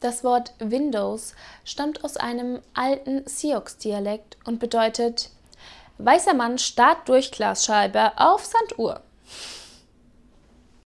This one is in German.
Das Wort Windows stammt aus einem alten Sioux-Dialekt und bedeutet Weißer Mann starrt durch Glasscheibe auf Sanduhr.